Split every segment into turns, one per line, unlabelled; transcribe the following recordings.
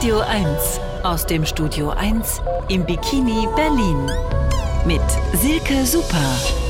Radio 1 aus dem Studio 1 im Bikini Berlin mit Silke Super.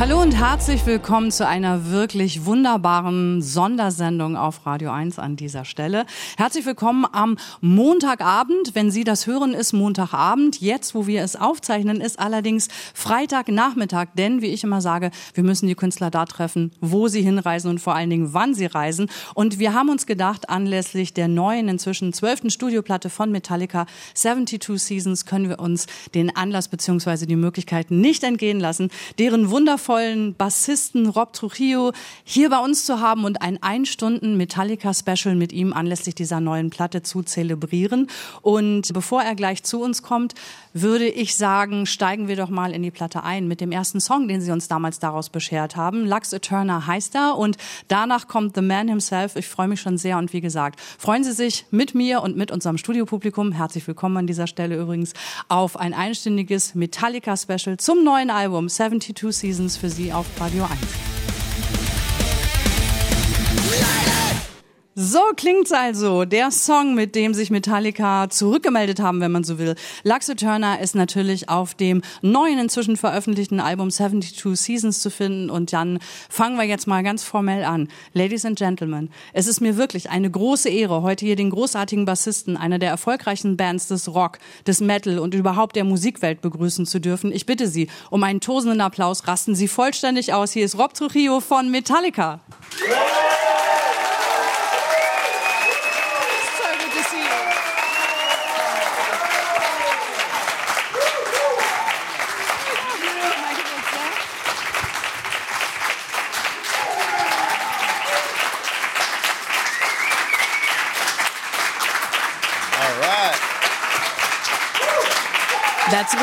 Hallo und herzlich willkommen zu einer wirklich wunderbaren Sondersendung auf Radio 1 an dieser Stelle. Herzlich willkommen am Montagabend. Wenn Sie das hören, ist Montagabend. Jetzt, wo wir es aufzeichnen, ist allerdings Freitagnachmittag. Denn, wie ich immer sage, wir müssen die Künstler da treffen, wo sie hinreisen und vor allen Dingen, wann sie reisen. Und wir haben uns gedacht, anlässlich der neuen, inzwischen zwölften Studioplatte von Metallica, 72 Seasons, können wir uns den Anlass bzw. die Möglichkeiten nicht entgehen lassen, deren wundervoll wundervollen Bassisten Rob Trujillo hier bei uns zu haben und ein Ein-Stunden Metallica-Special mit ihm anlässlich dieser neuen Platte zu zelebrieren. Und bevor er gleich zu uns kommt, würde ich sagen, steigen wir doch mal in die Platte ein mit dem ersten Song, den sie uns damals daraus beschert haben. Lux Eterna heißt er und danach kommt The Man Himself. Ich freue mich schon sehr und wie gesagt, freuen Sie sich mit mir und mit unserem Studiopublikum, herzlich willkommen an dieser Stelle übrigens, auf ein einstündiges Metallica-Special zum neuen Album 72 Seasons für Sie auf Radio 1. So klingt's also. Der Song, mit dem sich Metallica zurückgemeldet haben, wenn man so will. Luxo Turner ist natürlich auf dem neuen, inzwischen veröffentlichten Album 72 Seasons zu finden. Und dann fangen wir jetzt mal ganz formell an. Ladies and Gentlemen, es ist mir wirklich eine große Ehre, heute hier den großartigen Bassisten einer der erfolgreichen Bands des Rock, des Metal und überhaupt der Musikwelt begrüßen zu dürfen. Ich bitte Sie um einen tosenden Applaus. Rasten Sie vollständig aus. Hier ist Rob Trujillo von Metallica. That's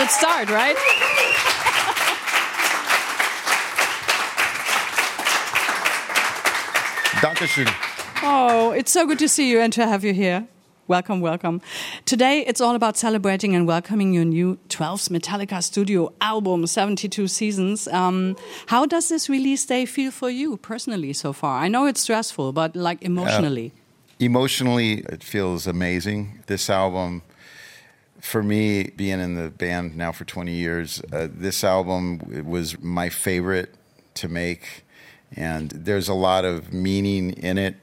good start, right?
Dankeschön.
Oh, it's so good to see you and to have you here. Welcome, welcome. Today it's all about celebrating and welcoming your new 12th Metallica studio album, 72 Seasons. Um, how does this release day feel for you personally so far? I know it's stressful, but like emotionally. Uh,
emotionally, it feels amazing. This album for me, being in the band now for 20 years, uh, this album was my favorite to make. And there's a lot of meaning in it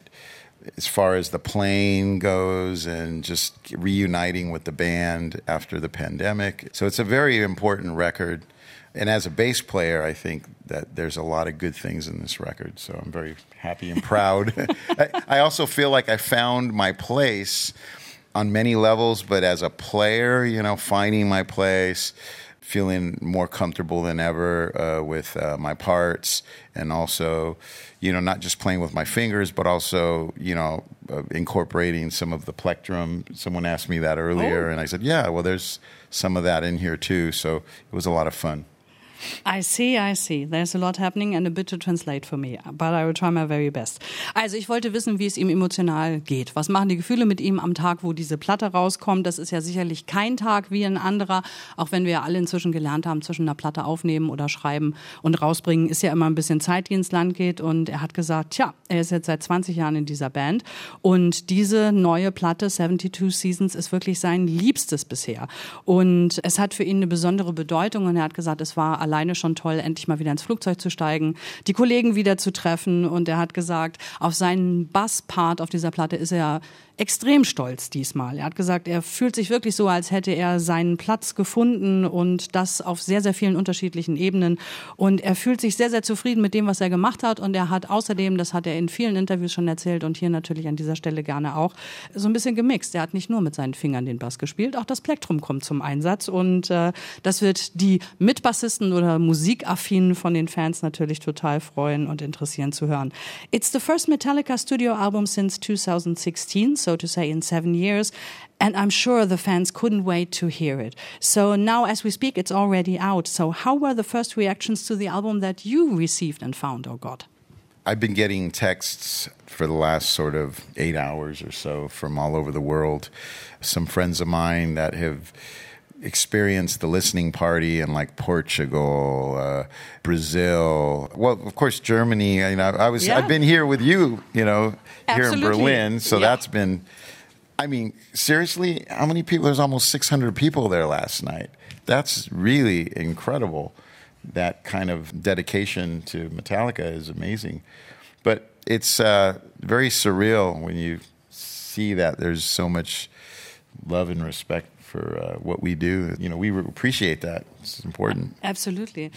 as far as the playing goes and just reuniting with the band after the pandemic. So it's a very important record. And as a bass player, I think that there's a lot of good things in this record. So I'm very happy and proud. I, I also feel like I found my place on many levels, but as a player, you know, finding my place, feeling more comfortable than ever uh, with uh, my parts, and also, you know, not just playing with my fingers, but also, you know, uh, incorporating some of the plectrum. Someone asked me that earlier, oh. and I said, yeah, well, there's some of that in here too. So it was a lot of fun.
I see, I see. There's a lot happening and a bit to translate for me, but I will try my very best. Also ich wollte wissen, wie es ihm emotional geht. Was machen die Gefühle mit ihm am Tag, wo diese Platte rauskommt? Das ist ja sicherlich kein Tag wie ein anderer, auch wenn wir ja alle inzwischen gelernt haben, zwischen einer Platte aufnehmen oder schreiben und rausbringen, ist ja immer ein bisschen Zeit, die ins Land geht. Und er hat gesagt, tja, er ist jetzt seit 20 Jahren in dieser Band und diese neue Platte 72 Seasons ist wirklich sein liebstes bisher. Und es hat für ihn eine besondere Bedeutung und er hat gesagt, es war alleine schon toll, endlich mal wieder ins Flugzeug zu steigen, die Kollegen wieder zu treffen. Und er hat gesagt, auf seinen Basspart auf dieser Platte ist er extrem stolz diesmal. Er hat gesagt, er fühlt sich wirklich so, als hätte er seinen Platz gefunden und das auf sehr, sehr vielen unterschiedlichen Ebenen. Und er fühlt sich sehr, sehr zufrieden mit dem, was er gemacht hat. Und er hat außerdem, das hat er in vielen Interviews schon erzählt und hier natürlich an dieser Stelle gerne auch, so ein bisschen gemixt. Er hat nicht nur mit seinen Fingern den Bass gespielt, auch das Plektrum kommt zum Einsatz. Und äh, das wird die Mitbassisten oder Musikaffinen von den Fans natürlich total freuen und interessieren zu hören. It's the first Metallica studio album since 2016. so to say, in seven years. And I'm sure the fans couldn't wait to hear it. So now, as we speak, it's already out. So, how were the first reactions to the album that you received and found oh or got?
I've been getting texts for the last sort of eight hours or so from all over the world. Some friends of mine that have experienced the listening party in like Portugal, uh, Brazil. Well, of course, Germany. You know, I was yeah. I've been here with you. You know, here in Berlin. So yeah. that's been. I mean, seriously, how many people? There's almost 600 people there last night. That's really incredible. That kind of dedication to Metallica is amazing. But it's uh, very surreal when you see that there's so much love and respect for uh, what we do. You know, we appreciate that. It's important.
Absolutely.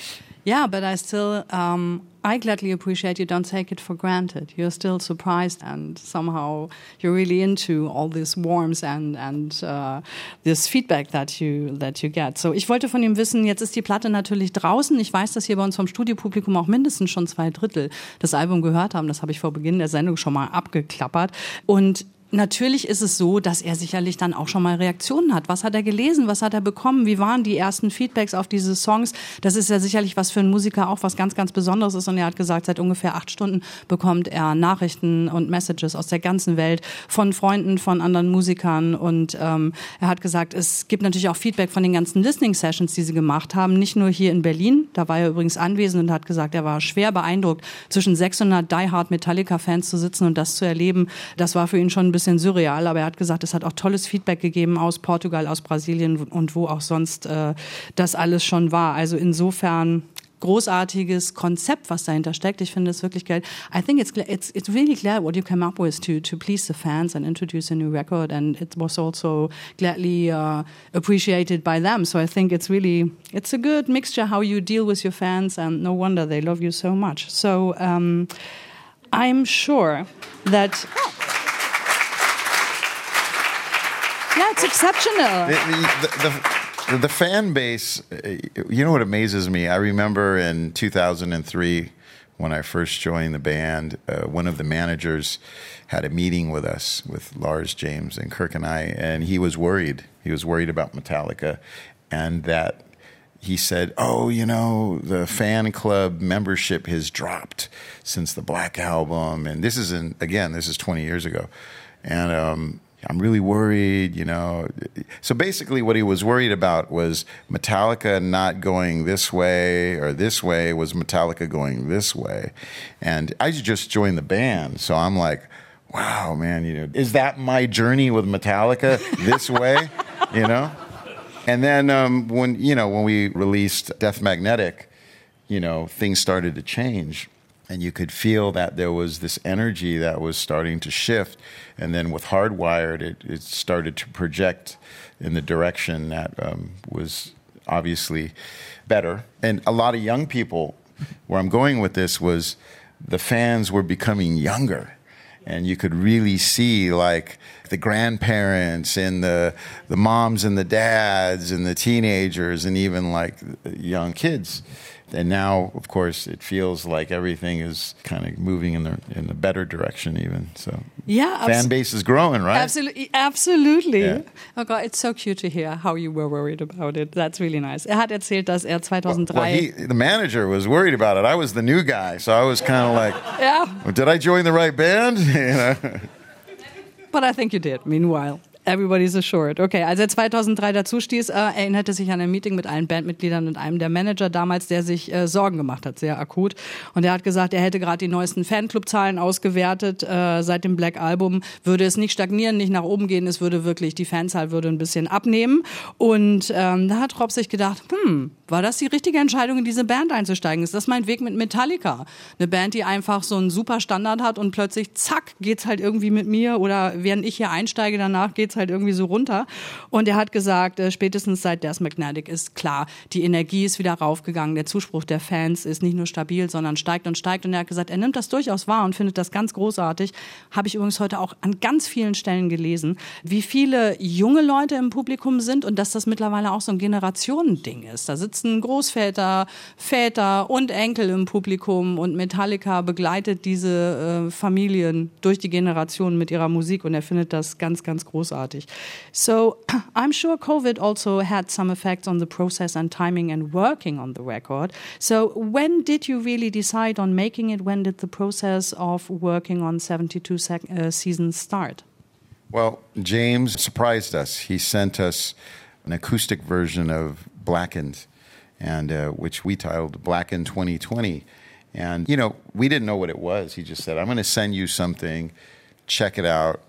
Yeah, but I still, um, I gladly appreciate you don't take it for granted. You're still surprised and somehow you're really into all this warmth and, and uh, this feedback that you, that you get. So, ich wollte von ihm wissen, jetzt ist die Platte natürlich draußen. Ich weiß, dass hier bei uns vom Studiopublikum auch mindestens schon zwei Drittel das Album gehört haben. Das habe ich vor Beginn der Sendung schon mal abgeklappert. Und Natürlich ist es so, dass er sicherlich dann auch schon mal Reaktionen hat. Was hat er gelesen? Was hat er bekommen? Wie waren die ersten Feedbacks auf diese Songs? Das ist ja sicherlich was für einen Musiker auch was ganz, ganz Besonderes ist. Und er hat gesagt, seit ungefähr acht Stunden bekommt er Nachrichten und Messages aus der ganzen Welt von Freunden, von anderen Musikern. Und ähm, er hat gesagt, es gibt natürlich auch Feedback von den ganzen Listening Sessions, die sie gemacht haben. Nicht nur hier in Berlin. Da war er übrigens anwesend und hat gesagt, er war schwer beeindruckt, zwischen 600 Die Hard Metallica Fans zu sitzen und das zu erleben. Das war für ihn schon bisschen surreal, aber er hat gesagt, es hat auch tolles Feedback gegeben aus Portugal, aus Brasilien und wo auch sonst äh, das alles schon war. Also insofern großartiges Konzept, was dahinter steckt. Ich finde es wirklich geil. I think it's it's it's really glad what you came up with to to please the fans and introduce a new record, and it was also gladly uh, appreciated by them. So I think it's really it's a good mixture how you deal with your fans, and no wonder they love you so much. So um, I'm sure that. Yeah, it's exceptional.
The, the, the, the, fan base, you know what amazes me? I remember in 2003 when I first joined the band, uh, one of the managers had a meeting with us, with Lars James and Kirk and I, and he was worried. He was worried about Metallica and that he said, "Oh, you know, the fan club membership has dropped since the Black album." And this is in again, this is 20 years ago, and um, I'm really worried, you know. So basically, what he was worried about was Metallica not going this way or this way, was Metallica going this way. And I just joined the band, so I'm like, wow, man, you know, is that my journey with Metallica this way, you know? And then um, when, you know, when we released Death Magnetic, you know, things started to change and you could feel that there was this energy that was starting to shift. And then with Hardwired, it, it started to project in the direction that um, was obviously better. And a lot of young people, where I'm going with this was the fans were becoming younger. And you could really see like the grandparents and the the moms and the dads and the teenagers and even like young kids and now, of course, it feels like everything is kind of moving in the in the better direction, even. So,
yeah,
fan base is growing, right?
Absolutely, absolutely. Yeah. Oh God, it's so cute to hear how you were worried about it. That's really nice. Er hat erzählt, dass er 2003.
Well, he, the manager was worried about it. I was the new guy, so I was kind of like,
yeah.
Did I join the right band? you know.
But I think you did. Meanwhile. Everybody's assured. Okay, als er 2003 dazu stieß, äh, erinnerte sich an ein Meeting mit allen Bandmitgliedern und einem der Manager damals, der sich äh, Sorgen gemacht hat, sehr akut. Und er hat gesagt, er hätte gerade die neuesten Fanclub-Zahlen ausgewertet. Äh, seit dem Black Album würde es nicht stagnieren, nicht nach oben gehen. Es würde wirklich, die Fanzahl würde ein bisschen abnehmen. Und ähm, da hat Rob sich gedacht, hm, war das die richtige Entscheidung, in diese Band einzusteigen? Ist das mein Weg mit Metallica? Eine Band, die einfach so einen super Standard hat und plötzlich, zack, geht's halt irgendwie mit mir oder während ich hier einsteige, danach geht's halt irgendwie so runter. Und er hat gesagt, äh, spätestens seit Death Magnetic ist klar, die Energie ist wieder raufgegangen, der Zuspruch der Fans ist nicht nur stabil, sondern steigt und steigt. Und er hat gesagt, er nimmt das durchaus wahr und findet das ganz großartig. Habe ich übrigens heute auch an ganz vielen Stellen gelesen, wie viele junge Leute im Publikum sind und dass das mittlerweile auch so ein Generationending ist. Da sitzen Großväter, Väter und Enkel im Publikum und Metallica begleitet diese äh, Familien durch die Generationen mit ihrer Musik und er findet das ganz, ganz großartig großartig. So I'm sure COVID also had some effects on the process and timing and working on the record. So when did you really decide on making it? When did the process of working on 72 uh, seasons start?
Well, James surprised us. He sent us an acoustic version of Blackened, and uh, which we titled Blackened 2020. And you know, we didn't know what it was. He just said, "I'm going to send you something. Check it out,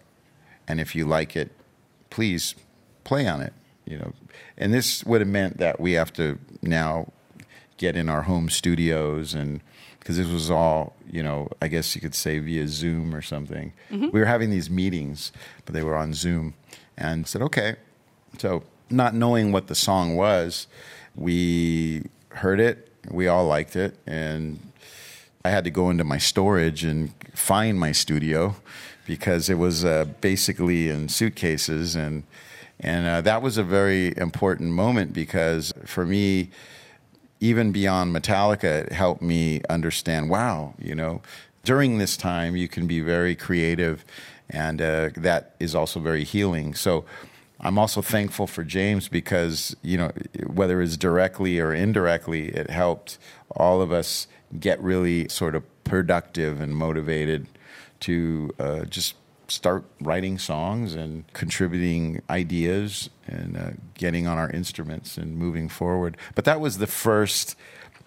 and if you like it, please play on it. You know, and this would have meant that we have to now get in our home studios and because this was all you know i guess you could say via zoom or something mm-hmm. we were having these meetings but they were on zoom and said okay so not knowing what the song was we heard it we all liked it and i had to go into my storage and find my studio because it was uh, basically in suitcases and and uh, that was a very important moment because for me even beyond Metallica, it helped me understand wow, you know, during this time, you can be very creative, and uh, that is also very healing. So, I'm also thankful for James because, you know, whether it's directly or indirectly, it helped all of us get really sort of productive and motivated to uh, just start writing songs and contributing ideas and uh, getting on our instruments and moving forward. But that was the first.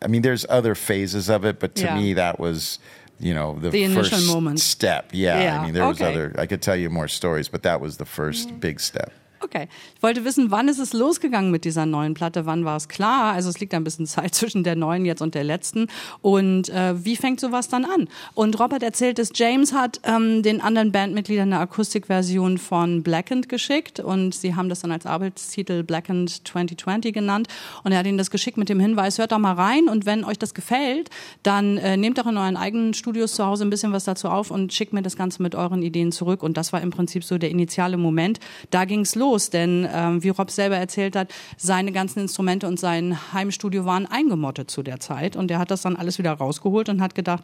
I mean, there's other phases of it, but to yeah. me, that was you know the,
the
initial
first moment.
step. Yeah, yeah. I mean, there was other. I could tell you more stories, but that was the 1st mm. big step.
Okay. Ich wollte wissen, wann ist es losgegangen mit dieser neuen Platte? Wann war es klar? Also es liegt ein bisschen Zeit zwischen der neuen jetzt und der letzten. Und äh, wie fängt sowas dann an? Und Robert erzählt es, James hat ähm, den anderen Bandmitgliedern eine Akustikversion von Blackened geschickt und sie haben das dann als Arbeitstitel Blackened 2020 genannt. Und er hat ihnen das geschickt mit dem Hinweis, hört doch mal rein und wenn euch das gefällt, dann äh, nehmt doch in euren eigenen Studios zu Hause ein bisschen was dazu auf und schickt mir das Ganze mit euren Ideen zurück. Und das war im Prinzip so der initiale Moment. Da ging es los los, denn ähm, wie Rob selber erzählt hat, seine ganzen Instrumente und sein Heimstudio waren eingemottet zu der Zeit und er hat das dann alles wieder rausgeholt und hat gedacht,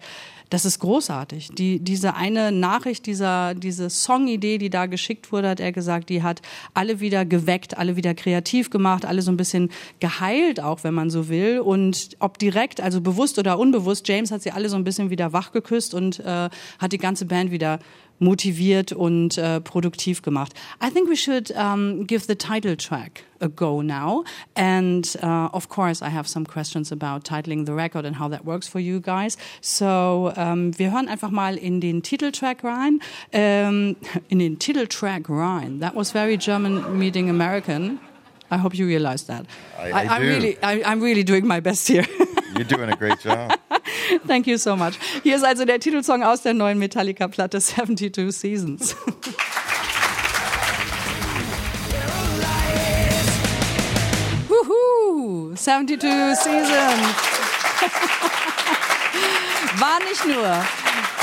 das ist großartig. Die, diese eine Nachricht, dieser, diese Songidee, die da geschickt wurde, hat er gesagt, die hat alle wieder geweckt, alle wieder kreativ gemacht, alle so ein bisschen geheilt auch, wenn man so will. Und ob direkt, also bewusst oder unbewusst, James hat sie alle so ein bisschen wieder wach geküsst und äh, hat die ganze Band wieder motiviert und äh, produktiv gemacht. I think we should um, give the title track a go now. And uh, of course, I have some questions about titling the record and how that works for you guys. So um, wir hören einfach mal in den Titeltrack rein. Um, in den Titeltrack rein. That was very German meeting American. I hope you realize that.
I, I, I
am really, I, I'm really doing my best here.
You're doing a great job.
Thank you so much. Hier ist also der Titelsong aus der neuen Metallica-Platte 72 Seasons. Wuhu! 72 Seasons. War nicht nur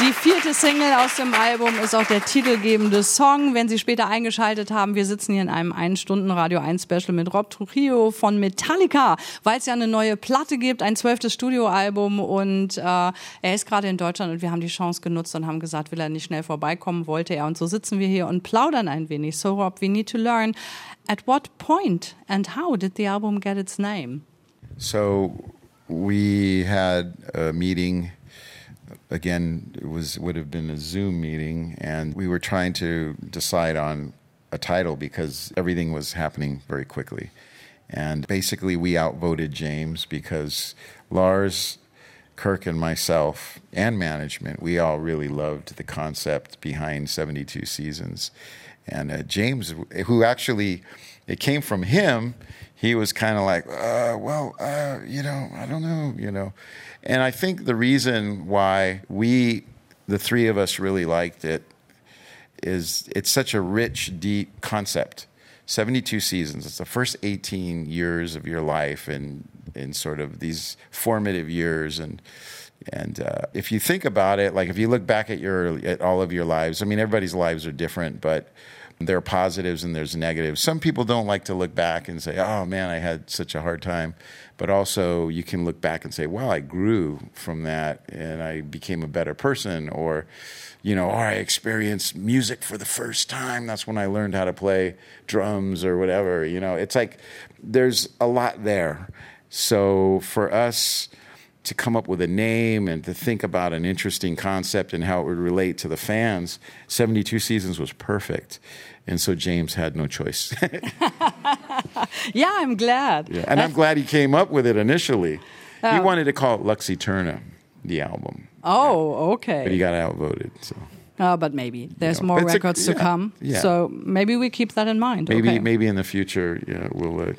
die vierte Single aus dem Album ist auch der titelgebende Song. Wenn Sie später eingeschaltet haben, wir sitzen hier in einem 1-Stunden-Radio 1-Special mit Rob Trujillo von Metallica, weil es ja eine neue Platte gibt, ein zwölftes Studioalbum und äh, er ist gerade in Deutschland und wir haben die Chance genutzt und haben gesagt, will er nicht schnell vorbeikommen, wollte er. Und so sitzen wir hier und plaudern ein wenig. So Rob, we need to learn at what point and how did the album get its name?
So we had a meeting again, it was would have been a Zoom meeting, and we were trying to decide on a title because everything was happening very quickly. And basically, we outvoted James because Lars, Kirk, and myself, and management, we all really loved the concept behind 72 seasons. And uh, James, who actually, it came from him, he was kind of like, uh, well, uh, you know, I don't know, you know. And I think the reason why we, the three of us, really liked it is it's such a rich, deep concept. 72 seasons. It's the first 18 years of your life and in sort of these formative years and and uh, if you think about it, like if you look back at your at all of your lives, I mean everybody's lives are different, but there are positives and there's negatives. Some people don't like to look back and say, "Oh man, I had such a hard time," but also you can look back and say, "Wow, I grew from that and I became a better person," or you know, or I experienced music for the first time. That's when I learned how to play drums or whatever. You know, it's like there's a lot there. So for us to come up with a name and to think about an interesting concept and how it would relate to the fans, 72 Seasons was perfect. And so James had no choice.
yeah, I'm glad.
Yeah. And I'm glad he came up with it initially. Oh. He wanted to call it Lux Eterna, the album.
Oh, okay.
But he got outvoted. So.
Uh, but maybe there's
You know,
more
it's a-
records
yeah,
to come.
yeah.
So maybe we keep that in mind.
Maybe
okay.
maybe in the future, yeah, we'll uh,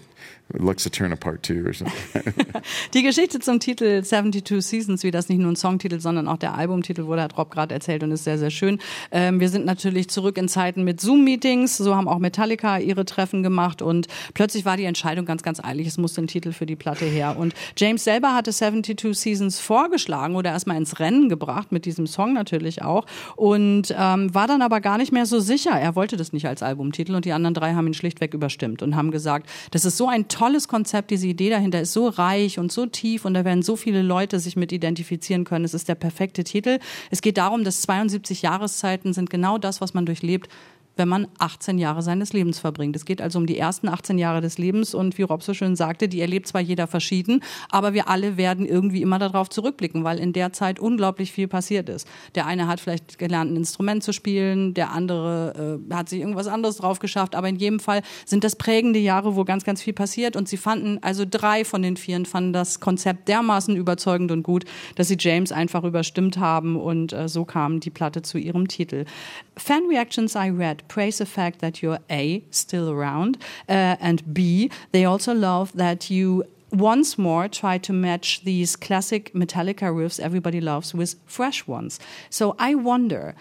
Looks to Turn Apart Two or something.
Die Geschichte zum Titel 72 Seasons, wie das nicht nur ein Songtitel, sondern auch der Albumtitel, wurde hat Rob gerade erzählt und ist sehr, sehr schön. Ähm, wir sind natürlich zurück in Zeiten mit Zoom-Meetings. So haben auch Metallica ihre Treffen gemacht und plötzlich war die Entscheidung ganz, ganz eilig. Es musste ein Titel für die Platte her. Und James selber hatte 72 Seasons vorgeschlagen oder erstmal ins Rennen gebracht, mit diesem Song natürlich auch. Und ähm, war dann aber gar nicht mehr so sicher. Er wollte das nicht als Albumtitel und die anderen drei haben ihn schlichtweg überstimmt und haben gesagt, das ist so ein tolles Konzept, diese Idee dahinter ist so reich und so tief und da werden so viele Leute sich mit identifizieren können. Es ist der perfekte Titel. Es geht darum, dass 72 Jahreszeiten sind genau das, was man durchlebt, wenn man 18 Jahre seines Lebens verbringt. Es geht also um die ersten 18 Jahre des Lebens und wie Rob so schön sagte, die erlebt zwar jeder verschieden, aber wir alle werden irgendwie immer darauf zurückblicken, weil in der Zeit unglaublich viel passiert ist. Der eine hat vielleicht gelernt, ein Instrument zu spielen, der andere äh, hat sich irgendwas anderes drauf geschafft, aber in jedem Fall sind das prägende Jahre, wo ganz, ganz viel passiert und sie fanden, also drei von den vieren fanden das Konzept dermaßen überzeugend und gut, dass sie James einfach überstimmt haben und äh, so kam die Platte zu ihrem Titel. Fan reactions I read praise the fact that you're A, still around, uh, and B, they also love that you once more try to match these classic Metallica riffs everybody loves with fresh ones. So I wonder,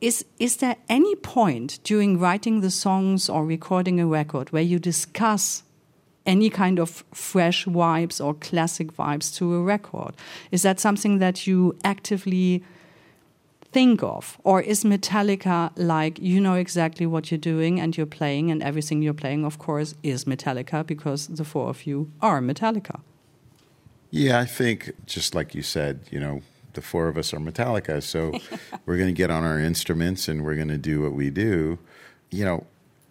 is, is there any point during writing the songs or recording a record where you discuss any kind of fresh vibes or classic vibes to a record? Is that something that you actively think of? Or is Metallica like you know exactly what you're doing and you're playing, and everything you're playing, of course, is Metallica because the four of you are Metallica?
Yeah, I think just like you said, you know, the four of us are Metallica, so we're going to get on our instruments and we're going to do what we do. You know,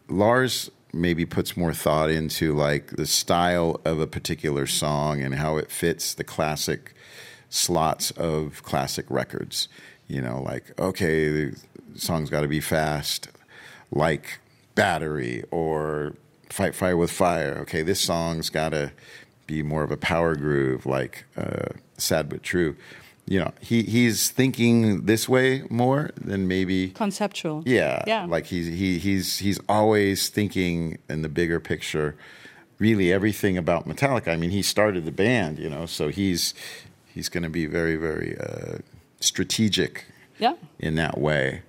Lars maybe puts more thought into like the style of a particular song and how it fits the classic slots of classic records. You know, like okay, the song's got to be fast, like Battery or Fight Fire with Fire. Okay, this song's got to be more of a power groove, like uh, Sad but True. You know, he he's thinking this way more than maybe
Conceptual.
yeah,
Yeah.
Like he's he he's he's always thinking in the bigger picture. Really, everything about Metallica. I mean, he started the band, you know, so he's he's going to be very very uh, strategic
Yeah.
in that way.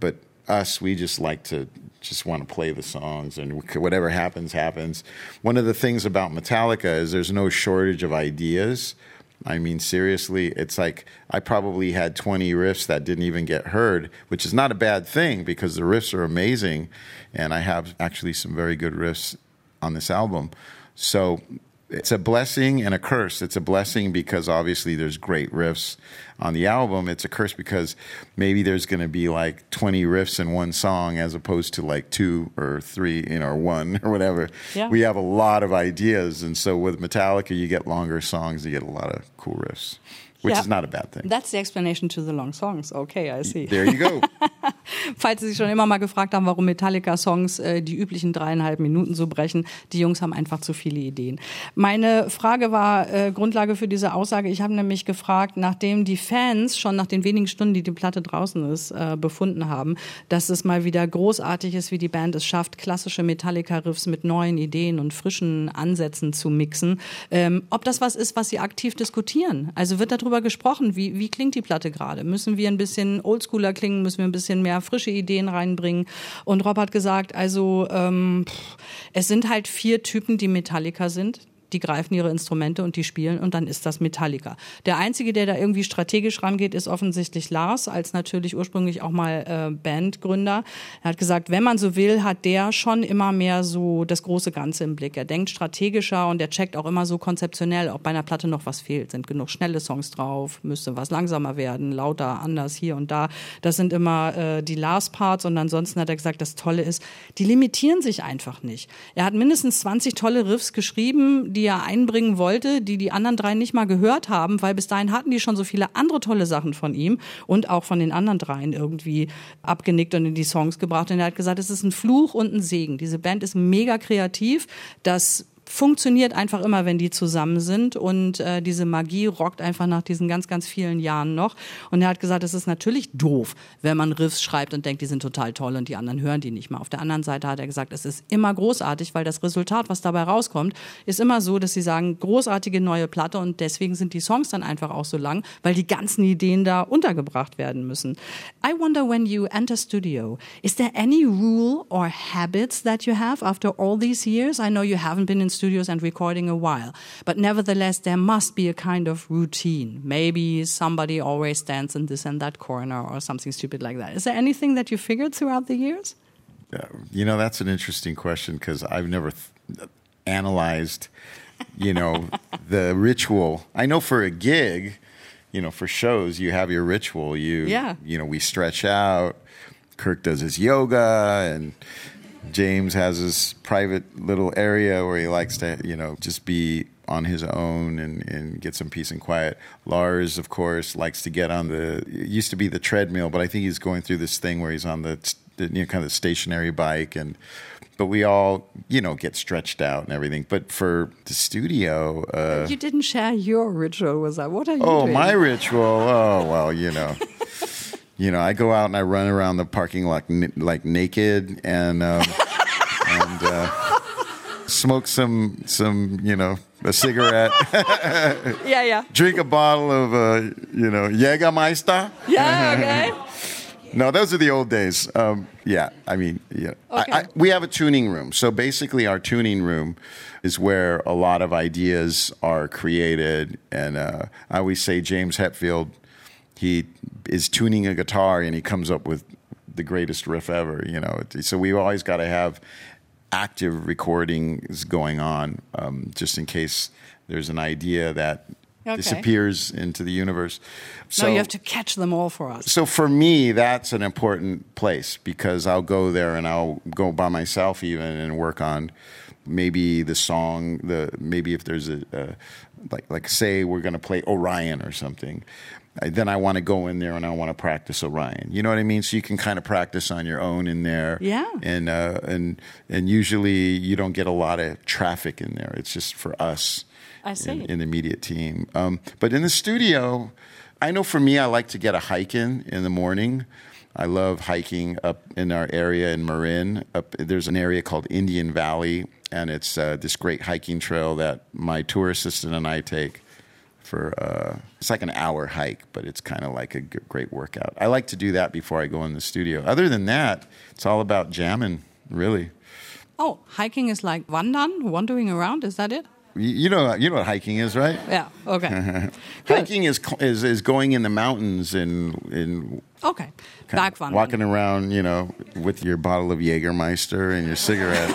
But us, we just like to just want to play the songs, and whatever happens, happens. One of the things about Metallica is there's no shortage of ideas. I mean, seriously, it's like I probably had 20 riffs that didn't even get heard, which is not a bad thing because the riffs are amazing. And I have actually some very good riffs on this album. So it's a blessing and a curse. It's a blessing because obviously there's great riffs on the album. It's a curse because maybe there's going to be like 20 riffs in one song as opposed to like two or three, you know, or one or whatever.
Yeah.
We have a lot of ideas. And so with Metallica, you get longer songs, you get a lot of cool riffs, which
Yeah.
is not a bad thing.
That's the explanation to the long songs. Okay, I see.
There you go.
Falls Sie sich schon immer mal gefragt haben, warum Metallica-Songs äh, die üblichen dreieinhalb Minuten so brechen, die Jungs haben einfach zu viele Ideen. Meine Frage war äh, Grundlage für diese Aussage. Ich habe nämlich gefragt, nachdem die Fans schon nach den wenigen Stunden, die die Platte draußen ist, äh, befunden haben, dass es mal wieder großartig ist, wie die Band es schafft, klassische Metallica-Riffs mit neuen Ideen und frischen Ansätzen zu mixen. Ähm, ob das was ist, was Sie aktiv diskutieren? Also wird darüber gesprochen, wie, wie klingt die Platte gerade? Müssen wir ein bisschen oldschooler klingen? Müssen wir ein bisschen mehr frische Ideen reinbringen? Und Rob hat gesagt, also ähm, es sind halt vier Typen, die Metallica sind die greifen ihre Instrumente und die spielen und dann ist das Metallica. Der einzige, der da irgendwie strategisch rangeht, ist offensichtlich Lars, als natürlich ursprünglich auch mal äh, Bandgründer. Er hat gesagt, wenn man so will, hat der schon immer mehr so das große Ganze im Blick. Er denkt strategischer und er checkt auch immer so konzeptionell, ob bei einer Platte noch was fehlt. Sind genug schnelle Songs drauf? Müsste was langsamer werden? Lauter, anders, hier und da. Das sind immer äh, die Lars-Parts und ansonsten hat er gesagt, das Tolle ist, die limitieren sich einfach nicht. Er hat mindestens 20 tolle Riffs geschrieben, die er einbringen wollte, die die anderen drei nicht mal gehört haben, weil bis dahin hatten die schon so viele andere tolle Sachen von ihm und auch von den anderen dreien irgendwie abgenickt und in die Songs gebracht. Und er hat gesagt, es ist ein Fluch und ein Segen. Diese Band ist mega kreativ. Das funktioniert einfach immer, wenn die zusammen sind und äh, diese Magie rockt einfach nach diesen ganz, ganz vielen Jahren noch. Und er hat gesagt, es ist natürlich doof, wenn man Riffs schreibt und denkt, die sind total toll und die anderen hören die nicht mal. Auf der anderen Seite hat er gesagt, es ist immer großartig, weil das Resultat, was dabei rauskommt, ist immer so, dass sie sagen, großartige neue Platte und deswegen sind die Songs dann einfach auch so lang, weil die ganzen Ideen da untergebracht werden müssen. I wonder when you enter studio, is there any rule or habits that you have after all these years? I know you haven't been in studios and recording a while, but nevertheless, there must be a kind of routine. Maybe somebody always stands in this and that corner or something stupid like that. Is there anything that you figured throughout the years?
Yeah, you know, that's an interesting question because I've never th- analyzed, you know, the ritual. I know for a gig, you know, for shows, you have your ritual. You,
Yeah.
you know, we stretch out. Kirk does his yoga, and James has his private little area where he likes to, you know, just be on his own and, and get some peace and quiet. Lars, of course, likes to get on the, it used to be the treadmill, but I think he's going through this thing where he's on the, the you know, kind of the stationary bike and, but we all, you know, get stretched out and everything. But for the studio, uh,
you didn't share your ritual with us. What are you
Oh,
doing?
my ritual. Oh, well, you know. you know, I go out and I run around the parking lot n- like naked and um, and uh, smoke some some, you know, a cigarette,
Yeah, yeah.
drink a bottle of uh, you know, Jägermeister.
Yeah, okay.
No, those are the old days. Um, yeah, I mean, yeah.
Okay.
I, I, we have a tuning room. So basically, our tuning room is where a lot of ideas are created. And uh, I always say James Hetfield, he is tuning a guitar and he comes up with the greatest riff ever. You know, so we always got to have active recordings going on, um, just in case there's an idea that
Okay.
disappears into the universe. So
no, you have to catch them all for us.
so for me, that's an important place because I'll go there and I'll go by myself even and work on maybe the song. The maybe if there's a, a like like say we're going to play Orion or something. Then I want to go in there and I want to practice Orion. You know what I mean? So you can kind of practice on your own in there.
Yeah.
And uh, and and usually you don't get a lot of traffic in there. It's just for us
I see.
in, in the media team. Um, but in the studio, I know for me, I like to get a hike in in the morning. I love hiking up in our area in Marin. Up there's an area called Indian Valley, and it's uh, this great hiking trail that my tour assistant and I take for. Uh, it's like an hour hike, but it's kind of like a g- great workout. I like to do that before I go in the studio. Other than that, it's all about jamming, really.
Oh, hiking is like wandern, wandering around. Is that it?
You, know, you know what hiking is, right?
Yeah. Okay.
Hiking is is is going in the mountains and in
Okay. Bergwandern.
walking around, you know, with your bottle of Jägermeister and your cigarette.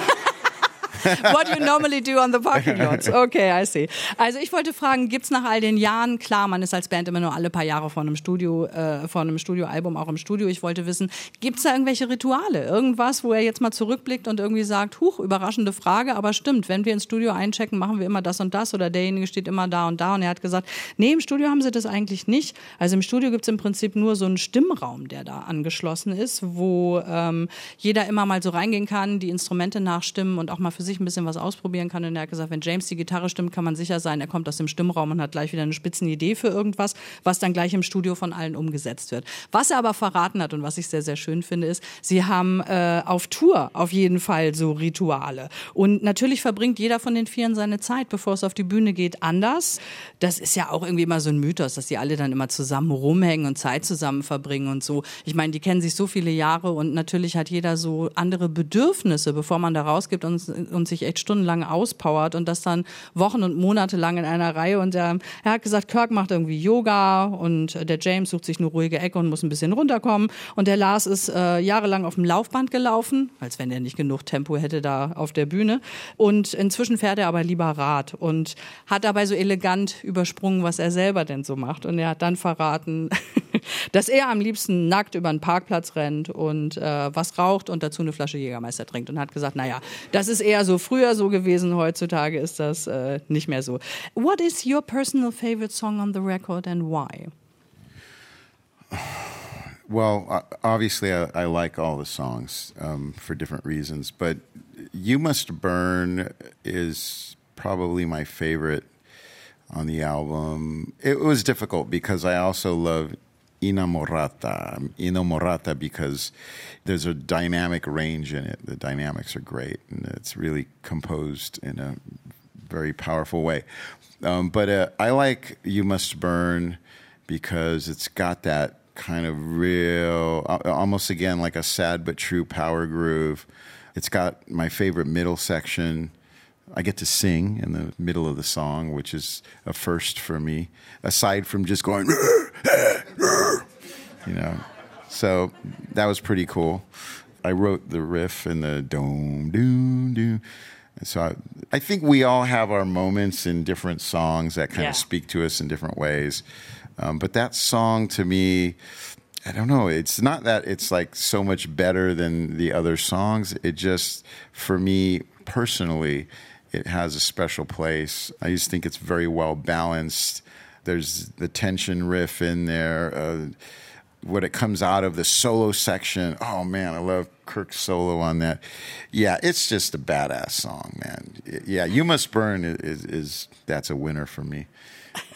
What you normally do on the parking lots. Okay, I see. Also ich wollte fragen, gibt's nach all den Jahren, klar, man ist als Band immer nur alle paar Jahre vor einem Studio, äh, vor einem Studioalbum auch im Studio. Ich wollte wissen, gibt's da irgendwelche Rituale? Irgendwas, wo er jetzt mal zurückblickt und irgendwie sagt, huch, überraschende Frage, aber stimmt, wenn wir ins Studio einchecken, machen wir immer das und das oder derjenige steht immer da und da und er hat gesagt, nee, im Studio haben sie das eigentlich nicht. Also im Studio gibt's im Prinzip nur so einen Stimmraum, der da angeschlossen ist, wo ähm, jeder immer mal so reingehen kann, die Instrumente nachstimmen und auch mal für sich ein bisschen was ausprobieren kann. Und er hat gesagt, wenn James die Gitarre stimmt, kann man sicher sein, er kommt aus dem Stimmraum und hat gleich wieder eine spitzen Idee für irgendwas, was dann gleich im Studio von allen umgesetzt wird. Was er aber verraten hat und was ich sehr, sehr schön finde, ist, sie haben äh, auf Tour auf jeden Fall so Rituale. Und natürlich verbringt jeder von den Vieren seine Zeit, bevor es auf die Bühne geht, anders. Das ist ja auch irgendwie immer so ein Mythos, dass die alle dann immer zusammen rumhängen und Zeit zusammen verbringen und so. Ich meine, die kennen sich so viele Jahre und natürlich hat jeder so andere Bedürfnisse, bevor man da rausgibt und, und sich echt stundenlang auspowert und das dann Wochen und Monate lang in einer Reihe. Und er, er hat gesagt, Kirk macht irgendwie Yoga und der James sucht sich eine ruhige Ecke und muss ein bisschen runterkommen. Und der Lars ist äh, jahrelang auf dem Laufband gelaufen, als wenn er nicht genug Tempo hätte da auf der Bühne. Und inzwischen fährt er aber lieber Rad und hat dabei so elegant übersprungen, was er selber denn so macht. Und er hat dann verraten, dass er am liebsten nackt über einen Parkplatz rennt und äh, was raucht und dazu eine Flasche Jägermeister trinkt und hat gesagt, naja, das ist eher so früher so gewesen, heutzutage ist das äh, nicht mehr so. What is your personal favorite song on the record and why?
well, obviously, I, I like all the songs um, for different reasons, but "You Must Burn" is probably my favorite on the album. It was difficult because I also love Inamorata. Inamorata because there's a dynamic range in it. The dynamics are great, and it's really composed in a very powerful way. Um, but uh, I like You Must Burn because it's got that kind of real, almost again like a sad but true power groove. It's got my favorite middle section. I get to sing in the middle of the song, which is a first for me, aside from just going, you know. So that was pretty cool. I wrote the riff and the doom, doom, doom. So I, I, think we all have our moments in different songs that kind yeah. of speak to us in different ways. Um, but that song to me, I don't know. It's not that it's like so much better than the other songs. It just, for me personally, it has a special place. I just think it's very well balanced. There's the tension riff in there. Uh, what it comes out of the solo section. Oh man, I love Kirk's solo on that. Yeah, it's just a badass song, man. Yeah, "You Must Burn" is, is, is that's a winner for me.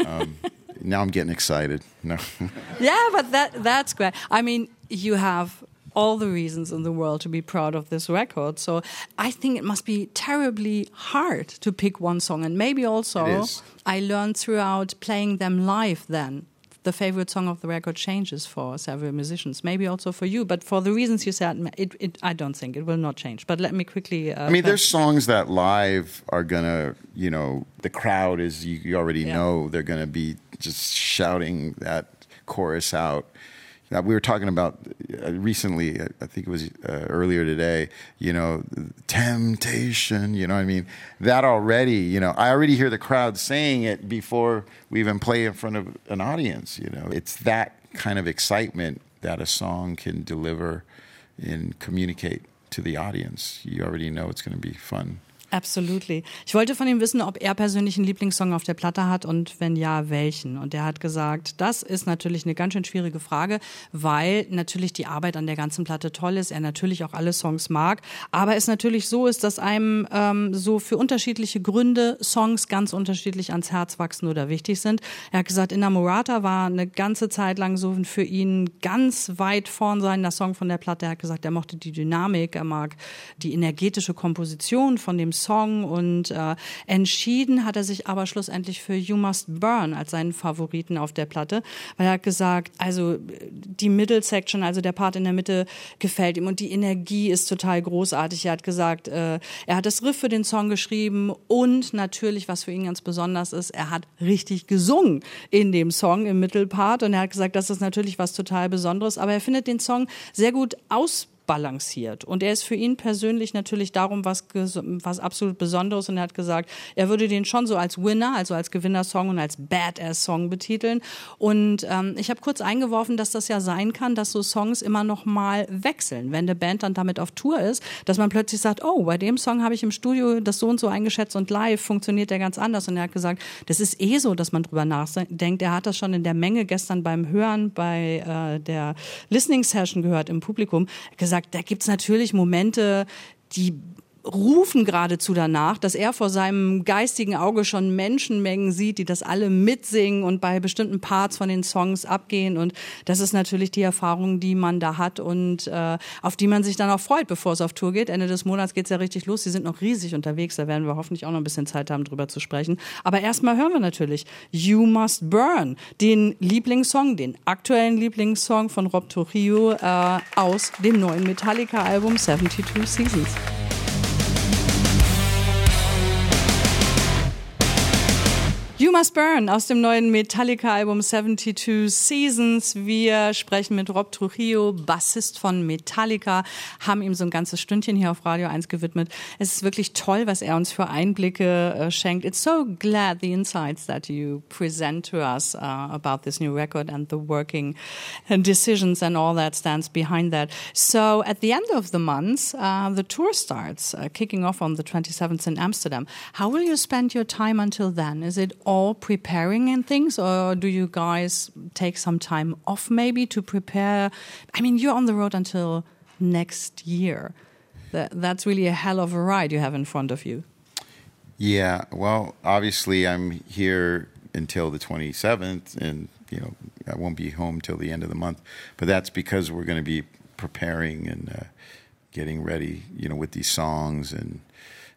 Um, now I'm getting excited. No.
yeah, but that that's great. I mean, you have all the reasons in the world to be proud of this record. So I think it must be terribly hard to pick one song. And maybe also I learned throughout playing them live then. The favorite song of the record changes for several musicians, maybe also for you. But for the reasons you said, it, it, I don't think it will not change. But let me quickly.
Uh, I mean, there's songs that live are gonna, you know, the crowd is you, you already yeah. know they're gonna be just shouting that chorus out now, we were talking about uh, recently, I think it was uh, earlier today, you know, temptation, you know I mean? That already, you know, I already hear the crowd saying it before we even play in front of an audience, you know. It's that kind of excitement that a song can deliver and communicate to the audience. You already know it's going to be fun.
Absolutely. Ich wollte von ihm wissen, ob er persönlich einen Lieblingssong auf der Platte hat und wenn ja, welchen. Und er hat gesagt, das ist natürlich eine ganz schön schwierige Frage, weil natürlich die Arbeit an der ganzen Platte toll ist, er natürlich auch alle Songs mag, aber es natürlich so ist, dass einem ähm, so für unterschiedliche Gründe Songs ganz unterschiedlich ans Herz wachsen oder wichtig sind. Er hat gesagt, Inamorata war eine ganze Zeit lang so für ihn ganz weit vorn sein, der Song von der Platte. Er hat gesagt, er mochte die Dynamik, er mag die energetische Komposition von dem Song und äh, entschieden hat er sich aber schlussendlich für You Must Burn als seinen Favoriten auf der Platte, weil er hat gesagt, also die Middle Section, also der Part in der Mitte gefällt ihm und die Energie ist total großartig. Er hat gesagt, äh, er hat das Riff für den Song geschrieben und natürlich, was für ihn ganz besonders ist, er hat richtig gesungen in dem Song im Mittelpart. Und er hat gesagt, das ist natürlich was total Besonderes, aber er findet den Song sehr gut aus ausbalanciert. Und er ist für ihn persönlich natürlich darum was, was absolut Besonderes und er hat gesagt, er würde den schon so als Winner, also als Gewinnersong und als Badass-Song betiteln. Und ähm, ich habe kurz eingeworfen, dass das ja sein kann, dass so Songs immer noch mal wechseln, wenn eine Band dann damit auf Tour ist, dass man plötzlich sagt, oh, bei dem Song habe ich im Studio das so und so eingeschätzt und live funktioniert der ganz anders. Und er hat gesagt, das ist eh so, dass man drüber nachdenkt. Er hat das schon in der Menge gestern beim Hören bei äh, der Listening Session gehört im Publikum. Gesagt, gesagt, da gibt's natürlich Momente, die rufen geradezu danach, dass er vor seinem geistigen Auge schon Menschenmengen sieht, die das alle mitsingen und bei bestimmten Parts von den Songs abgehen. Und das ist natürlich die Erfahrung, die man da hat und äh, auf die man sich dann auch freut, bevor es auf Tour geht. Ende des Monats geht's ja richtig los. Sie sind noch riesig unterwegs. Da werden wir hoffentlich auch noch ein bisschen Zeit haben, drüber zu sprechen. Aber erstmal hören wir natürlich You Must Burn, den Lieblingssong, den aktuellen Lieblingssong von Rob Trujillo äh, aus dem neuen Metallica-Album 72 Seasons. You Must Burn aus dem neuen Metallica-Album 72 Seasons. Wir sprechen mit Rob Trujillo, Bassist von Metallica, haben ihm so ein ganzes Stündchen hier auf Radio 1 gewidmet. Es ist wirklich toll, was er uns für Einblicke äh, schenkt. It's so glad the insights that you present to us uh, about this new record and the working decisions and all that stands behind that. So at the end of the month, uh, the tour starts, uh, kicking off on the 27th in Amsterdam. How will you spend your time until then? Is it all preparing and things, or do you guys take some time off maybe to prepare? I mean, you're on the road until next year. That, that's really a hell of a ride you have in front of you.
Yeah, well, obviously I'm here until the 27th, and you know I won't be home till the end of the month. But that's because we're going to be preparing and uh, getting ready, you know, with these songs, and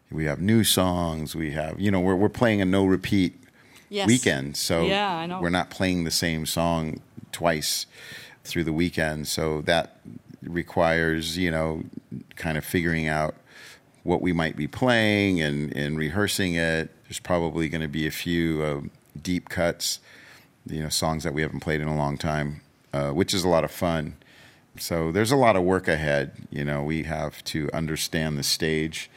we have new songs. We have, you know, we're we're playing a no repeat
Yes.
weekend, so
Yeah, I know.
we're not playing the same song twice through the weekend. So that requires, you know, kind of figuring out what we might be playing and, and rehearsing it. There's probably going to be a few uh, deep cuts, you know, songs that we haven't played in a long time, uh, which is a lot of fun. So there's a lot of work ahead. You know, we have to understand the stage.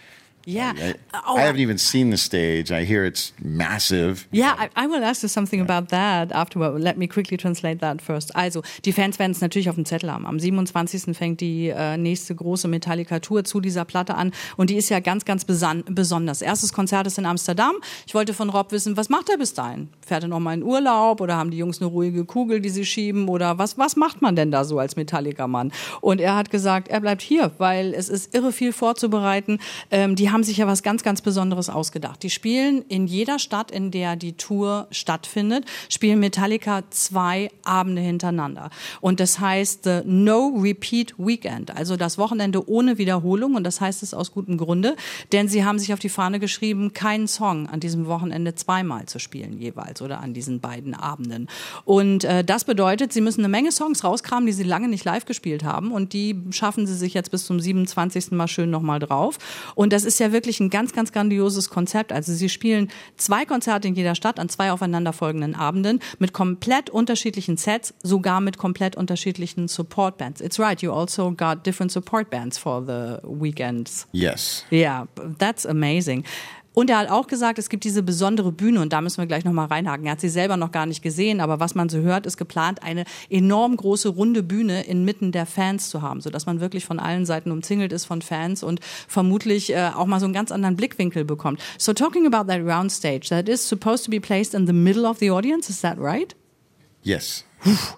Yeah.
I,
Oh,
I haven't even seen the stage. I hear it's massive.
Yeah, I, I will ask you something about that afterward. Let me quickly translate that first. Also, die Fans werden es natürlich auf dem Zettel haben. Am 27. fängt die äh, nächste große Metallica-Tour zu dieser Platte an und die ist ja ganz, ganz besonders. Erstes Konzert ist in Amsterdam. Ich wollte von Rob wissen, was macht er bis dahin? Fährt er noch mal in Urlaub oder haben die Jungs eine ruhige Kugel, die sie schieben oder was, was macht man denn da so als Metallica-Mann? Und er hat gesagt, er bleibt hier, weil es ist irre viel vorzubereiten. Ähm, die haben sich ja was ganz, ganz Besonderes ausgedacht. Die spielen in jeder Stadt, in der die Tour stattfindet, spielen Metallica zwei Abende hintereinander. Und das heißt the No Repeat Weekend, also das Wochenende ohne Wiederholung. Und das heißt es aus gutem Grunde, denn sie haben sich auf die Fahne geschrieben, keinen Song an diesem Wochenende zweimal zu spielen jeweils oder an diesen beiden Abenden. Und äh, das bedeutet, sie müssen eine Menge Songs rauskramen, die sie lange nicht live gespielt haben. Und die schaffen sie sich jetzt bis zum 27. Mal schön nochmal drauf. Und das ist ja wirklich ein ganz, ganz grandioses Konzept. Also sie spielen zwei Konzerte in jeder Stadt an zwei aufeinanderfolgenden Abenden mit komplett unterschiedlichen Sets, sogar mit komplett unterschiedlichen Support Bands. It's right, you also got different support bands for the weekends.
Yes.
Yeah, that's amazing. Und er hat auch gesagt, es gibt diese besondere Bühne und da müssen wir gleich nochmal reinhaken. Er hat sie selber noch gar nicht gesehen, aber was man so hört, ist geplant, eine enorm große runde Bühne inmitten der Fans zu haben, sodass man wirklich von allen Seiten umzingelt ist von Fans und vermutlich äh, auch mal so einen ganz anderen Blickwinkel bekommt. So talking about that round stage, that is supposed to be placed in the middle of the audience, is that right?
Yes.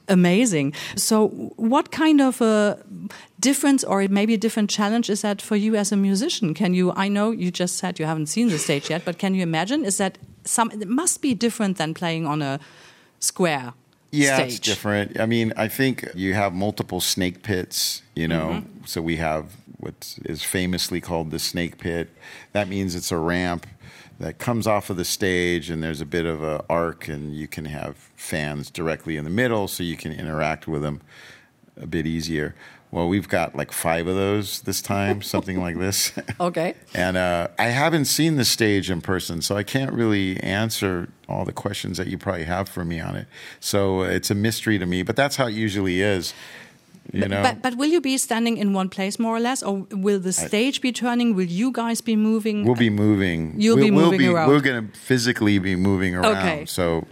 Amazing. So, what kind of a difference or maybe a different challenge is that for you as a musician? Can you, I know you just said you haven't seen the stage yet, but can you imagine? Is that some, it must be different than playing on a square
Yeah,
stage.
it's different. I mean, I think you have multiple snake pits, you know. Mm-hmm. So we have what is famously called the snake pit. That means it's a ramp that comes off of the stage and there's a bit of an arc and you can have fans directly in the middle so you can interact with them a bit easier. Well, we've got like five of those this time, something like this.
Okay.
And uh, I haven't seen the stage in person, so I can't really answer all the questions that you probably have for me on it. So uh, it's a mystery to me, but that's how it usually is. You know,
But, but will you be standing in one place more or less, or will the stage be turning? Will you guys be moving?
we'll be moving.
You'll
we'll,
be
we'll
moving around.
We're going to physically be moving around.
Okay.
So,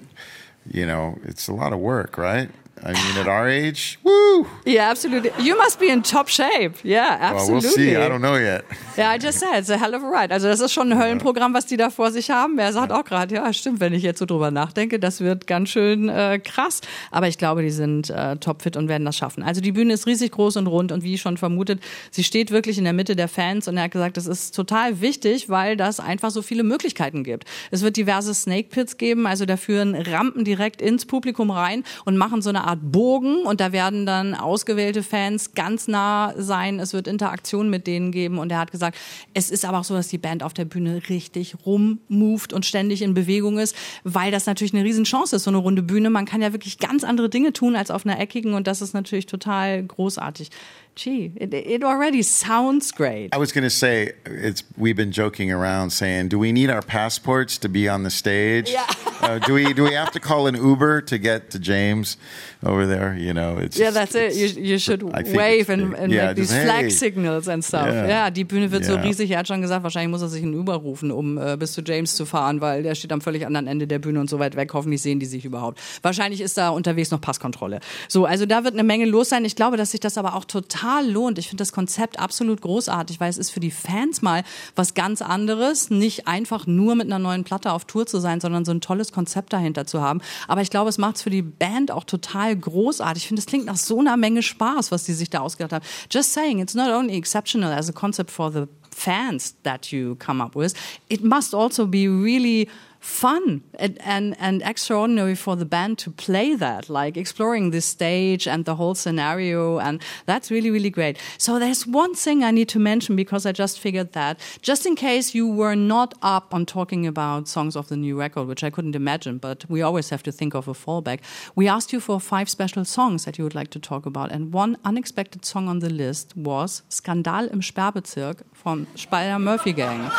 you know, it's a lot of work, right? I mean, at our age, woo.
Yeah, absolutely. You must be in top shape. Yeah,
Well,
absolutely.
we'll see. I don't know yet.
Ja, I just said, it's a hell of a ride. Also das ist schon ein Höllenprogramm, was die da vor sich haben. Er sagt auch gerade, ja, stimmt, wenn ich jetzt so drüber nachdenke, das wird ganz schön äh, krass. Aber ich glaube, die sind äh, topfit und werden das schaffen. Also die Bühne ist riesig groß und rund und wie schon vermutet, sie steht wirklich in der Mitte der Fans und er hat gesagt, das ist total wichtig, weil das einfach so viele Möglichkeiten gibt. Es wird diverse Snake Pits geben, also da führen Rampen direkt ins Publikum rein und machen so eine Art Bogen und da werden dann ausgewählte Fans ganz nah sein. Es wird Interaktion mit denen geben und er hat gesagt, es ist aber auch so, dass die Band auf der Bühne richtig rummoved und ständig in Bewegung ist, weil das natürlich eine Riesenchance ist, so eine runde Bühne. Man kann ja wirklich ganz andere Dinge tun als auf einer eckigen und das ist natürlich total großartig. Gee, it, it already sounds great.
I was going to say it's. We've been joking around saying, "Do we need our passports to be on the stage?
Yeah.
uh, do we? Do we have to call an Uber to get to James over there? You know, it's
Yeah, that's it. You, you should wave and, and
Yeah,
make these
just,
flag
hey.
signals and stuff.
Yeah.
Ja, die Bühne wird so
Ja.
riesig. Er hat schon gesagt, wahrscheinlich muss er sich einen Uber rufen, um äh, bis zu James zu fahren, weil der steht am völlig anderen Ende der Bühne und so weit weg. Hoffentlich sehen die sich überhaupt. Wahrscheinlich ist da unterwegs noch Passkontrolle. So, also da wird eine Menge los sein. Ich glaube, dass sich das aber auch total lohnt. Ich finde das Konzept absolut großartig, weil es ist für die Fans mal was ganz anderes, nicht einfach nur mit einer neuen Platte auf Tour zu sein, sondern so ein tolles Konzept dahinter zu haben. Aber ich glaube, es macht es für die Band auch total großartig. Ich finde, es klingt nach so einer Menge Spaß, was die sich da ausgedacht haben. Just saying, it's not only exceptional as a concept for the fans that you come up with, it must also be really fun and, and, and extraordinary for the band to play that, like exploring this stage and the whole scenario. And that's really, really great. So there's one thing I need to mention because I just figured that just in case you were not up on talking about songs of the new record, which I couldn't imagine, but we always have to think of a fallback. We asked you for five special songs that you would like to talk about. And one unexpected song on the list was Skandal im Sperrbezirk from Spider Murphy Gang.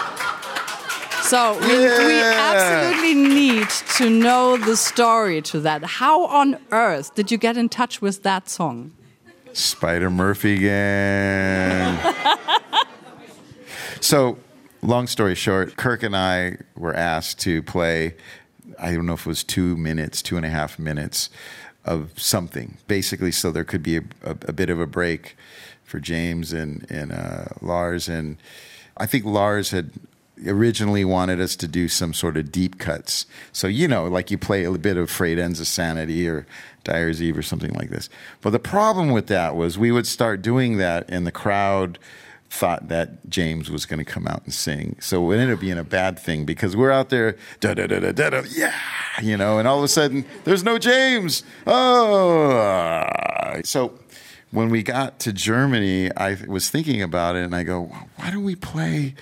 So we, yeah. we absolutely need to know the story to that. How on earth did you get in touch with that song?
Spider Murphy gang. so, long story short, Kirk and I were asked to play. I don't know if it was two minutes, two and a half minutes of something, basically, so there could be a, a, a bit of a break for James and and uh, Lars and. I think Lars had originally wanted us to do some sort of deep cuts. So, you know, like you play a bit of Frayed Ends of Sanity or Dyer's Eve or something like this. But the problem with that was we would start doing that and the crowd thought that James was going to come out and sing. So it ended up being a bad thing because we're out there, da da da da da da, yeah, you know, and all of a sudden there's no James. Oh, so when we got to Germany, I was thinking about it and I go, why don't we play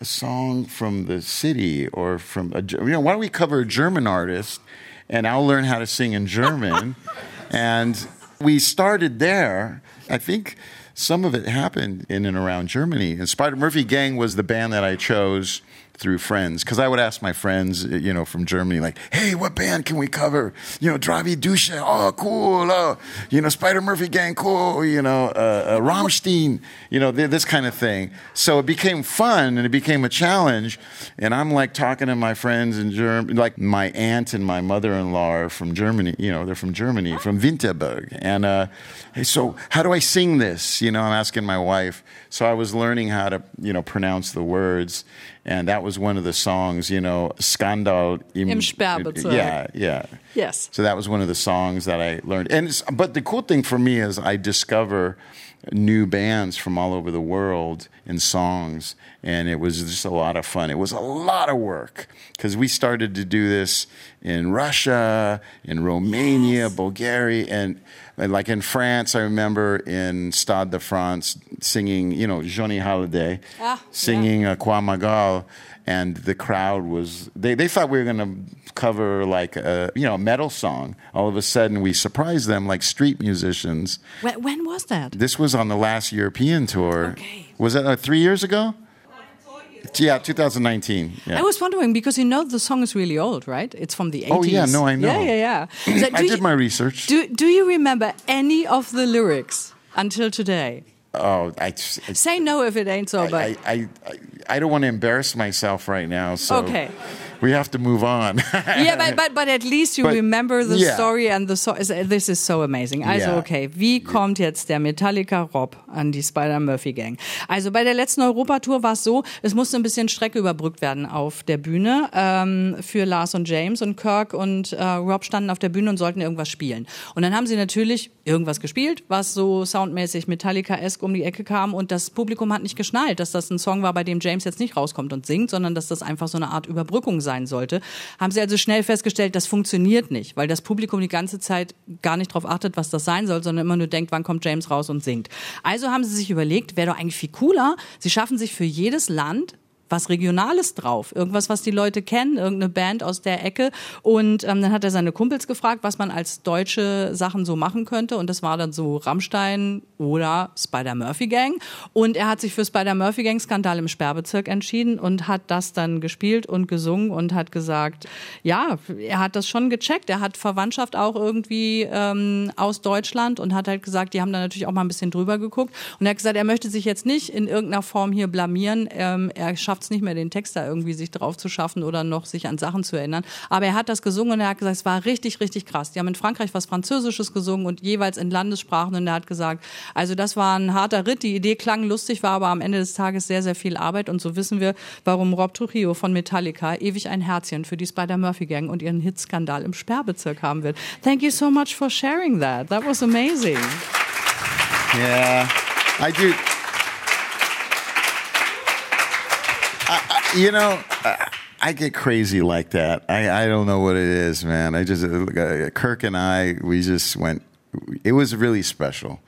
a song from the city or from a, you know why don't we cover a German artist and I'll learn how to sing in German. And we started there. I think some of it happened in and around Germany. And Spider Murphy Gang was the band that I chose through friends because I would ask my friends, you know, from Germany, like, "Hey, what band can we cover?" You know, Dravi Dusche, oh, cool. Oh, you know, Spider Murphy Gang, cool. You know, uh, uh, Rammstein, you know, this kind of thing. So it became fun and it became a challenge. And I'm like talking to my friends in Germany, like my aunt and my mother-in-law are from Germany. You know, they're from Germany, from Winterberg, and uh, hey, so how do I sing this? You know, I'm asking my wife. So I was learning how to, you know, pronounce the words and that was one of the songs, you know, Skandal
im, Im Sperrbezirk.
Yeah, yeah.
Yes.
So that was one of the songs that I learned. And but the cool thing for me is I discover new bands from all over the world in songs and it was just a lot of fun. It was a lot of work because we started to do this in Russia, in Romania, yes. Bulgaria and like in France, I remember in Stade de France singing, you know, Johnny Hallyday, ah, singing yeah. Qua Magal, and the crowd was they, they thought we were going to cover like a you know a metal song. All of a sudden, we surprised them like street musicians.
When, when was that?
This was on the last European tour.
Okay.
Was that uh, three years ago? Yeah, 2019. Yeah.
I was wondering because you know the song is really old, right? It's from the 80s.
Oh yeah, no, I know.
Yeah, yeah, yeah.
So I did you, my research.
Do Do you remember any of the lyrics until today?
Oh, I, I
say no if it ain't so.
I,
but
I, I, I don't want to embarrass myself right now. So
okay
we have to move on.
yeah, but, but, but at least you but, remember the yeah. story and the so this is so amazing. Also, yeah. okay, wie kommt jetzt der Metallica Rob an die Spider-Murphy Gang? Also bei der letzten Europatour war es so, es musste ein bisschen Strecke überbrückt werden auf der Bühne ähm, für Lars und James und Kirk und äh, Rob standen auf der Bühne und sollten irgendwas spielen. Und dann haben sie natürlich irgendwas gespielt, was so soundmäßig Metallica-esque um die Ecke kam und das Publikum hat nicht geschnallt, dass das ein Song war, bei dem James jetzt nicht rauskommt und singt, sondern dass das einfach so eine Art Überbrückung sein sollte, haben sie also schnell festgestellt, das funktioniert nicht, weil das Publikum die ganze Zeit gar nicht darauf achtet, was das sein soll, sondern immer nur denkt, wann kommt James raus und singt. Also haben sie sich überlegt, wäre doch eigentlich viel cooler, sie schaffen sich für jedes Land was Regionales drauf, irgendwas, was die Leute kennen, irgendeine Band aus der Ecke. Und ähm, dann hat er seine Kumpels gefragt, was man als deutsche Sachen so machen könnte. Und das war dann so Rammstein oder Spider-Murphy Gang. Und er hat sich für Spider-Murphy Gang Skandal im Sperrbezirk entschieden und hat das dann gespielt und gesungen und hat gesagt, ja, er hat das schon gecheckt. Er hat Verwandtschaft auch irgendwie ähm, aus Deutschland und hat halt gesagt, die haben da natürlich auch mal ein bisschen drüber geguckt. Und er hat gesagt, er möchte sich jetzt nicht in irgendeiner Form hier blamieren. Ähm, er schafft schafft es nicht mehr, den Text da irgendwie sich drauf zu schaffen oder noch sich an Sachen zu erinnern. Aber er hat das gesungen und er hat gesagt, es war richtig, richtig krass. Die haben in Frankreich was Französisches gesungen und jeweils in Landessprachen und er hat gesagt, also das war ein harter Ritt. Die Idee klang lustig, war aber am Ende des Tages sehr, sehr viel Arbeit und so wissen wir, warum Rob Trujillo von Metallica ewig ein Herzchen für die Spider-Murphy Gang und ihren Hitskandal im Sperrbezirk haben wird. Thank you so much for sharing that. That was amazing.
Yeah, I do. You know, I get crazy like that. I, I don't know what it is, man. I just uh, Kirk and I, we just went. It was really special.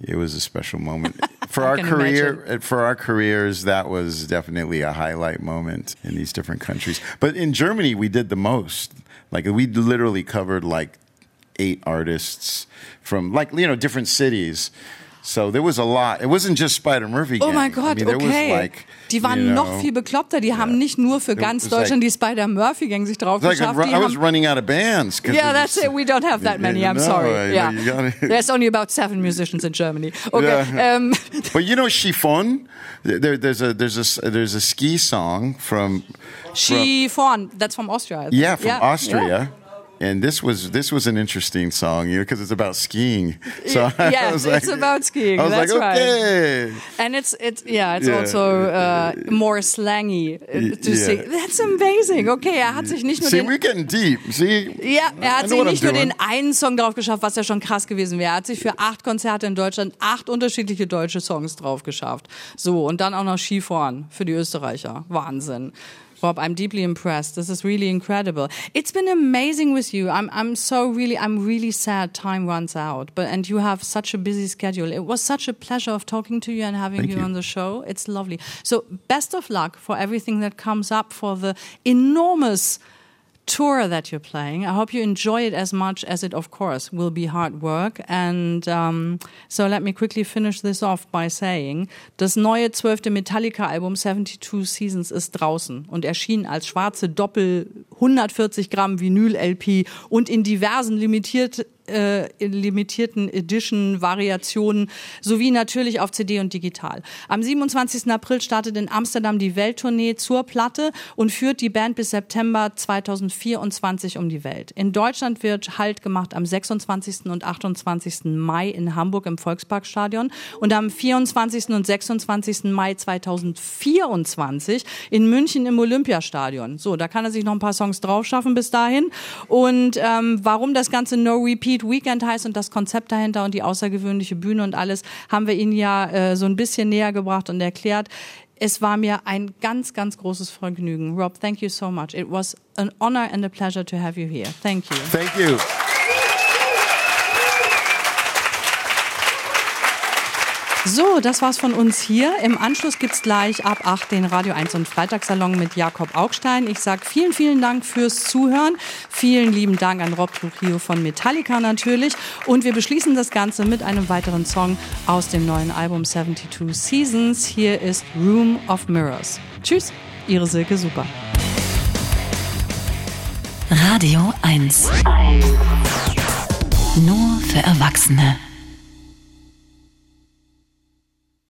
It was a special moment for our career. Imagine. For our careers, that was definitely a highlight moment in these different countries. But in Germany, we did the most. Like we literally covered like eight artists from like you know different cities. So there was a lot. It wasn't just Spider Murphy.
Gang. Oh mein Gott, I mean, okay. Like, die waren you know, noch viel bekloppter. Die yeah. haben nicht nur für ganz Deutschland like, die Spider Murphy Gang sich drauf
like
geschafft.
I was running out of bands.
Yeah, that's it. We don't have that many. I'm no, sorry. yeah, there's only about seven musicians in Germany. Okay. Yeah. Um,
but you know Chiffon. There, there's a there's a there's a ski song from.
Chiffon. That's from Austria.
Yeah, from yeah. Austria and this was this was an interesting song, you know, because it's about skiing.
So yeah, it's like, about skiing.
I was
That's
like, okay,
right. and it's it's yeah, it's yeah. also uh, more slangy uh, to yeah. sing. That's amazing. Okay, er hat sich nicht nur
See,
den,
we're getting deep. See,
ja, er hat sich nicht nur den einen Song drauf geschafft, was ja schon krass gewesen wäre. Er hat sich für acht Konzerte in Deutschland acht unterschiedliche deutsche Songs drauf geschafft. So und dann auch noch Skifahren für die Österreicher. Wahnsinn. Bob, I'm deeply impressed. This is really incredible. It's been amazing with you. I'm, I'm so really, I'm really sad time runs out, but, and you have such a busy schedule. It was such a pleasure of talking to you and having you, you on the show. It's lovely. So best of luck for everything that comes up for the enormous tour that you're playing. I hope you enjoy it as much as it, of course, will be hard work. And um, so let me quickly finish this off by saying, das neue zwölfte Metallica-Album 72 Seasons ist draußen und erschien als schwarze Doppel 140 Gramm Vinyl-LP und in diversen limitiert äh, limitierten Edition-Variationen sowie natürlich auf CD und digital. Am 27. April startet in Amsterdam die Welttournee zur Platte und führt die Band bis September 2024 um die Welt. In Deutschland wird Halt gemacht am 26. und 28. Mai in Hamburg im Volksparkstadion und am 24. und 26. Mai 2024 in München im Olympiastadion. So, da kann er sich noch ein paar Songs drauf schaffen bis dahin. Und ähm, warum das Ganze No Repeat Beat Weekend heißt und das Konzept dahinter und die außergewöhnliche Bühne und alles haben wir Ihnen ja äh, so ein bisschen näher gebracht und erklärt. Es war mir ein ganz, ganz großes Vergnügen. Rob, thank you so much. It was an honor and a pleasure to have you here. Thank you.
Thank you.
So, das war's von uns hier. Im Anschluss gibt's gleich ab 8 den Radio 1 und Freitagssalon mit Jakob Augstein. Ich sag vielen, vielen Dank fürs Zuhören. Vielen lieben Dank an Rob Trujillo von Metallica natürlich. Und wir beschließen das Ganze mit einem weiteren Song aus dem neuen Album 72 Seasons. Hier ist Room of Mirrors. Tschüss, Ihre Silke Super.
Radio 1. Nur für Erwachsene.